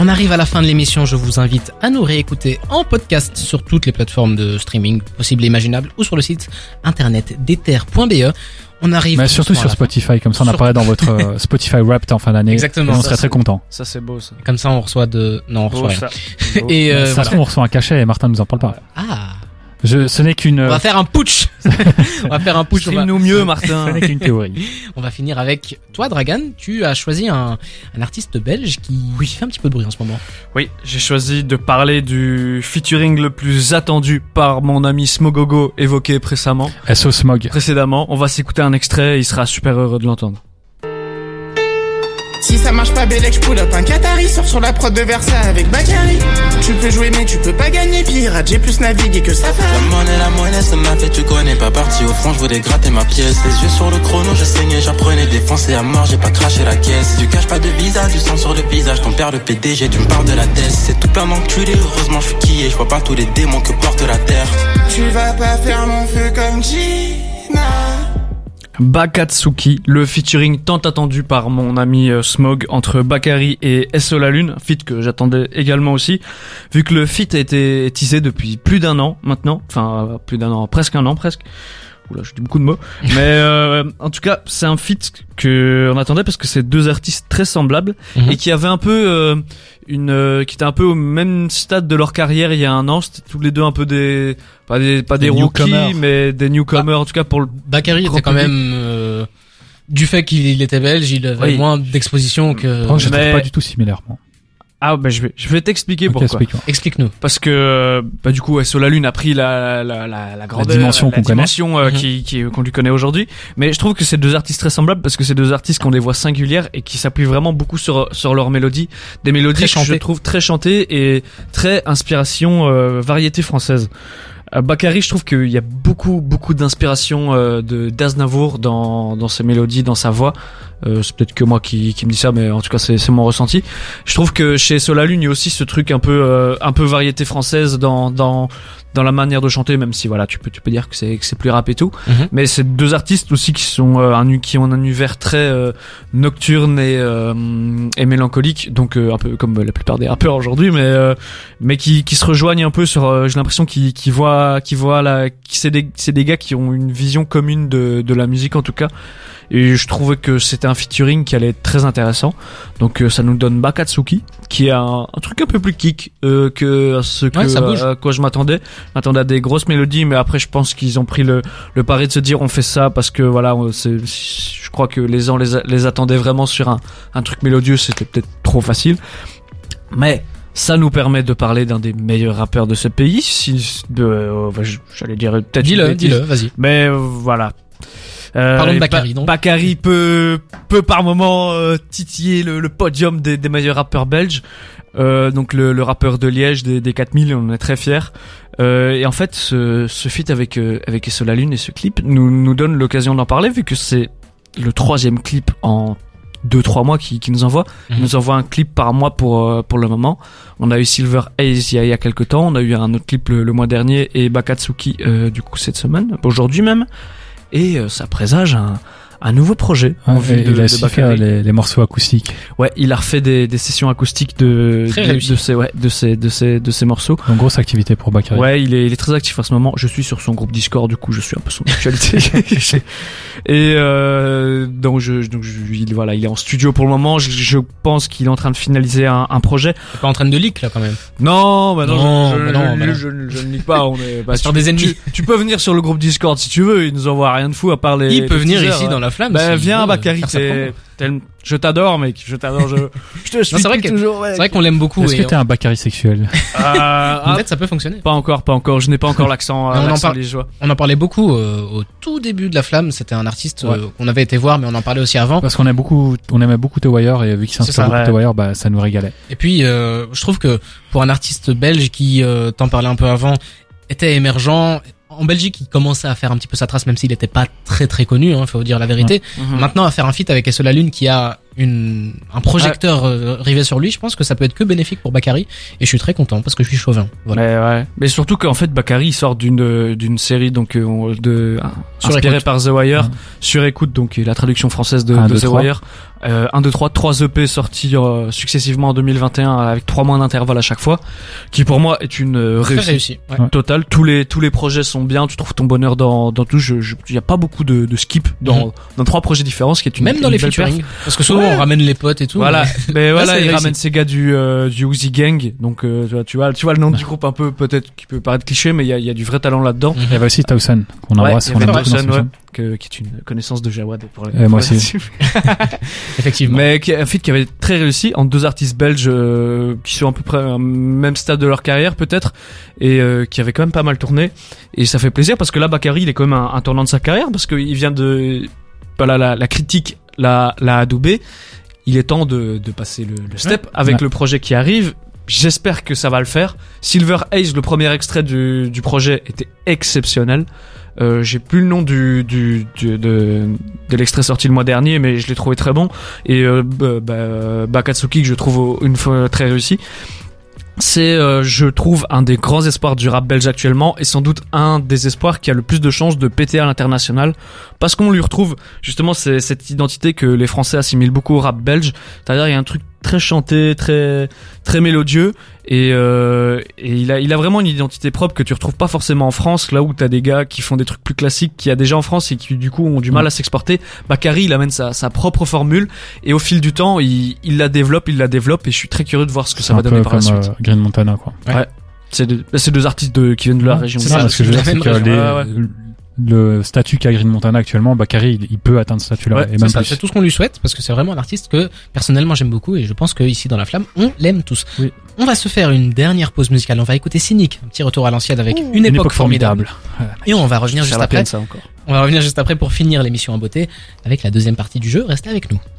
On arrive à la fin de l'émission, je vous invite à nous réécouter en podcast sur toutes les plateformes de streaming possibles et imaginables ou sur le site internet d'ether.be. On arrive Mais surtout sur. Spotify, comme ça on Sur- apparaît dans votre euh, Spotify Wrapped en fin d'année. Exactement. Et on Ça, serait très content. Ça c'est beau ça. Comme ça on reçoit de... Non, on reçoit Beau, rien. ça. Et euh, ça se voilà. trouve, on reçoit un cachet et Martin nous en parle pas. Ah, Je, ce n'est qu'une, on euh, va faire un putsch On va faire un putsch, on va, Stream-nous mieux ce Martin. n'est qu'une théorie. on va finir avec toi Dragan, tu as choisi un, un artiste belge qui fait un petit peu de bruit en ce moment. Oui, j'ai choisi de parler du featuring le plus attendu par mon ami Smogogo évoqué précemment, SO Smog. précédemment. On va s'écouter un extrait, il sera super heureux de l'entendre. Si ça marche pas Bélec, je pull up un Qatari. Sors sur la prod de Versailles avec Bakary. Tu peux jouer mais tu peux pas gagner. Pirate, j'ai plus navigué que ça La monnaie, la monnaie, ça m'a fait, tu connais pas. Parti au front, je voulais gratter ma pièce. Les yeux sur le chrono, je saignais, j'apprenais. Défoncé à mort, j'ai pas craché la caisse. Tu caches pas de visa, du sang sur le visage, ton père le PDG, tu me parles de la tête. C'est tout plein d'enculés, heureusement je suis quillé, je vois pas tous les démons que porte la terre. Tu vas pas faire mon feu comme Gina Bakatsuki, le featuring tant attendu par mon ami euh, Smog entre Bakary et SO La Lune, feat que j'attendais également aussi, vu que le feat a été teasé depuis plus d'un an maintenant, enfin euh, plus d'un an, presque un an presque. Oula, je dis beaucoup de mots. Mais euh, en tout cas, c'est un feat que on attendait parce que c'est deux artistes très semblables Mhm. et qui avaient un peu euh, une euh, qui étaient un peu au même stade de leur carrière il y a un an. C'était tous les deux un peu des pas des pas des, Des rookies newcomers. mais des newcomers en tout cas pour le Bakary était quand public. même... euh, du fait qu'il était belge, il avait Oui. moins d'exposition que... Contre, je ne mais- pas du tout similaire. Ah bah je vais je vais t'expliquer Ok, pourquoi. Explique-nous. Parce que euh, bah du coup SO la lune a pris la la la, la grandeur, dimension qu'on connaît. euh, Mhm. qui qui qu'on lui connaît aujourd'hui. Mais je trouve que c'est deux artistes très semblables parce que c'est deux artistes qui ont des voix singulières et qui s'appuient vraiment beaucoup sur sur leurs mélodies, des mélodies que je trouve très chantées et très inspiration euh, variété française. À Bakary, je trouve qu'il y a beaucoup beaucoup d'inspiration euh, de d'Aznavour dans dans ses mélodies, dans sa voix. Euh, c'est peut-être que moi qui, qui me dis ça, mais en tout cas c'est c'est mon ressenti. Je trouve que chez Solalune il y a aussi ce truc un peu euh, un peu variété française dans dans dans la manière de chanter, même si voilà tu peux tu peux dire que c'est que c'est plus rap et tout. Mhm. Mais c'est deux artistes aussi qui sont euh, un qui ont un univers très euh, nocturne et euh, et mélancolique, donc euh, un peu comme la plupart des rappeurs aujourd'hui, mais euh, mais qui qui se rejoignent un peu sur. euh, J'ai l'impression qu'ils qui voient qui voient la c'est des c'est des gars qui ont une vision commune de de la musique en tout cas. Et je trouvais que c'était un featuring qui allait être très intéressant. Donc euh, ça nous donne Bakatsuki, qui est un, un truc un peu plus kick euh, que ce que Ouais, à quoi je m'attendais. Je m'attendais à des grosses mélodies, mais après je pense qu'ils ont pris le, le pari de se dire on fait ça parce que voilà, c'est, je crois que les gens les, a- les attendaient vraiment sur un, un truc mélodieux, c'était peut-être trop facile. Mais ça nous permet de parler d'un des meilleurs rappeurs de ce pays. Si, de, euh, j'allais dire peut-être une Dis-le, dis-le, vas-y. Mais euh, voilà. Euh, Parlons de Bakary, Ba- donc. Bakary peut peut par moment euh, titiller le, le podium des, des meilleurs rappeurs belges. Euh, donc le, le rappeur de Liège des, des 4000, on en est très fiers. Euh, et en fait, ce, ce feat avec euh, avec Esso la Lune et ce clip nous nous donne l'occasion d'en parler vu que c'est le troisième clip en deux trois mois qui, qui nous envoie. Mhm. Il nous envoie un clip par mois pour euh, pour le moment. On a eu Silver Haze il y a, il y a quelques temps. On a eu un autre clip le, le mois dernier et Bakatsuki euh, du coup cette semaine, aujourd'hui même. Et euh, ça présage un un nouveau projet en Ouais, vue de, il a de aussi fait Bakary. les, les morceaux acoustiques. Ouais, il a refait des, des sessions acoustiques de de, ces ouais de ces de ces de ces morceaux. Donc grosse activité pour Bakary. Ouais, il est, il est très actif en ce moment. Je suis sur son groupe Discord, du coup, je suis un peu son actualité. Et euh, donc, je, donc je, il, voilà, il est en studio pour le moment. Je, je pense qu'il est en train de finaliser un, un projet. T'es pas en train de leak, là, quand même. Non, bah non, Non, je, je, bah non, je, bah non. je- je ne lis pas. On est, bah, faire des ennemis. Tu, tu peux venir sur le groupe Discord si tu veux. Il nous envoie rien de fou à part les. Il peut les venir teasers, ici ouais. dans la flamme. Bah viens, Bakary. t'es- Je t'adore, mec. Je t'adore. Je, je te suis vrai toujours. C'est vrai qu'on l'aime beaucoup. Est-ce que t'es un Bakary sexuel? Euh, ah, Peut-être ça peut fonctionner. Pas encore, pas encore. Je n'ai pas encore l'accent. Euh, on en parlait beaucoup euh, au tout début de la flamme. C'était un artiste euh, qu'on avait été voir, mais on en parlait aussi avant. Parce qu'on aime beaucoup, on aimait beaucoup The Wire et vu qu'il C'est s'inspire beaucoup. The Wire, bah ça nous régalait. Et puis, euh, je trouve que pour un artiste belge qui, euh, t'en parlais un peu avant, était émergent. En Belgique, il commençait à faire un petit peu sa trace, même s'il n'était pas très très connu, hein, faut dire la vérité. Mhm. Maintenant, à faire un feat avec SO La Lune qui a une, un projecteur euh, rivé sur lui, je pense que ça peut être que bénéfique pour Bakary. Et je suis très content parce que je suis chauvin. Voilà. Mais ouais. Mais surtout qu'en fait, Bakary il sort d'une d'une série donc euh, de Sur inspirée écoute. par The Wire Mhm. sur écoute donc la traduction française de, Un, de deux, The trois. Wire. Euh, 1 2 3 3 EP sortis euh, successivement en 2021 avec trois mois d'intervalle à chaque fois, qui pour moi est une euh, Très réussite. réussi. Ouais. Ouais. Total, tous les tous les projets sont bien, tu trouves ton bonheur dans dans tout. Je, je- il y a pas beaucoup de, de skip dans Mhm. dans trois projets différents, ce qui est une Même dans une les belle perf. featuring. Parce que souvent Ouais. On ramène les potes et tout. Voilà, mais- mais voilà, c'est il réussi. ramène ces gars du euh, du Uzi Gang, donc euh, tu vois, tu vois, tu vois le nom du groupe un peu peut-être qui peut paraître cliché, mais il y a, il y a du vrai talent là-dedans. Mhm. Il y avait aussi Towson, qu'on embrasse, on aime beaucoup que, qui est une connaissance de Jawad pour les- Et moi pour aussi. Effectivement. Mais qui est un feat qui avait très réussi en deux artistes belges euh, qui sont à peu près au même stade de leur carrière peut-être et euh, qui avaient quand même pas mal tourné et ça fait plaisir parce que là Bakary il est quand même un, un tournant de sa carrière parce qu'il vient de voilà la, la critique l'a l'a adoubé il est temps de, de passer le, le step avec Ouais. le projet qui arrive j'espère que ça va le faire Silver Haze le premier extrait du, du projet était exceptionnel euh, j'ai plus le nom du, du, du- de, de l'extrait sorti le mois dernier, mais je l'ai trouvé très bon. Et euh, bah, Bakatsuki que je trouve une fois très réussi. C'est, euh, je trouve, un des grands espoirs du rap belge actuellement et sans doute un des espoirs qui a le plus de chances de péter à l'international parce qu'on lui retrouve justement cette identité que les Français assimilent beaucoup au rap belge. C'est-à-dire il y a un truc très chanté, très très mélodieux et, euh, et il a il a vraiment une identité propre que tu retrouves pas forcément en France là où t'as des gars qui font des trucs plus classiques qu'il y a déjà en France et qui du coup ont du mal à s'exporter. Bakary il amène sa, sa propre formule et au fil du temps il, il la développe, il la développe et je suis très curieux de voir ce que ça va donner par la suite. euh, Green Montana, quoi. C'est deux, bah, c'est deux artistes de, qui viennent de la Ouais, région. C'est de ça, parce que je veux dire, que les-. Ouais, ouais. Le statut qu'a Green Montana actuellement, Bakary, il, il peut atteindre ce statut-là. Ouais, et C'est même tout ce qu'on lui souhaite parce que c'est vraiment un artiste que personnellement j'aime beaucoup et je pense que ici dans la flamme on l'aime tous. Oui. On va se faire une dernière pause musicale. On va écouter Cynic, un petit retour à l'ancienne avec une, Une époque, formidable. Et on va revenir juste après. peine, ça encore. On va revenir juste après pour finir l'émission en beauté avec la deuxième partie du jeu. Restez avec nous.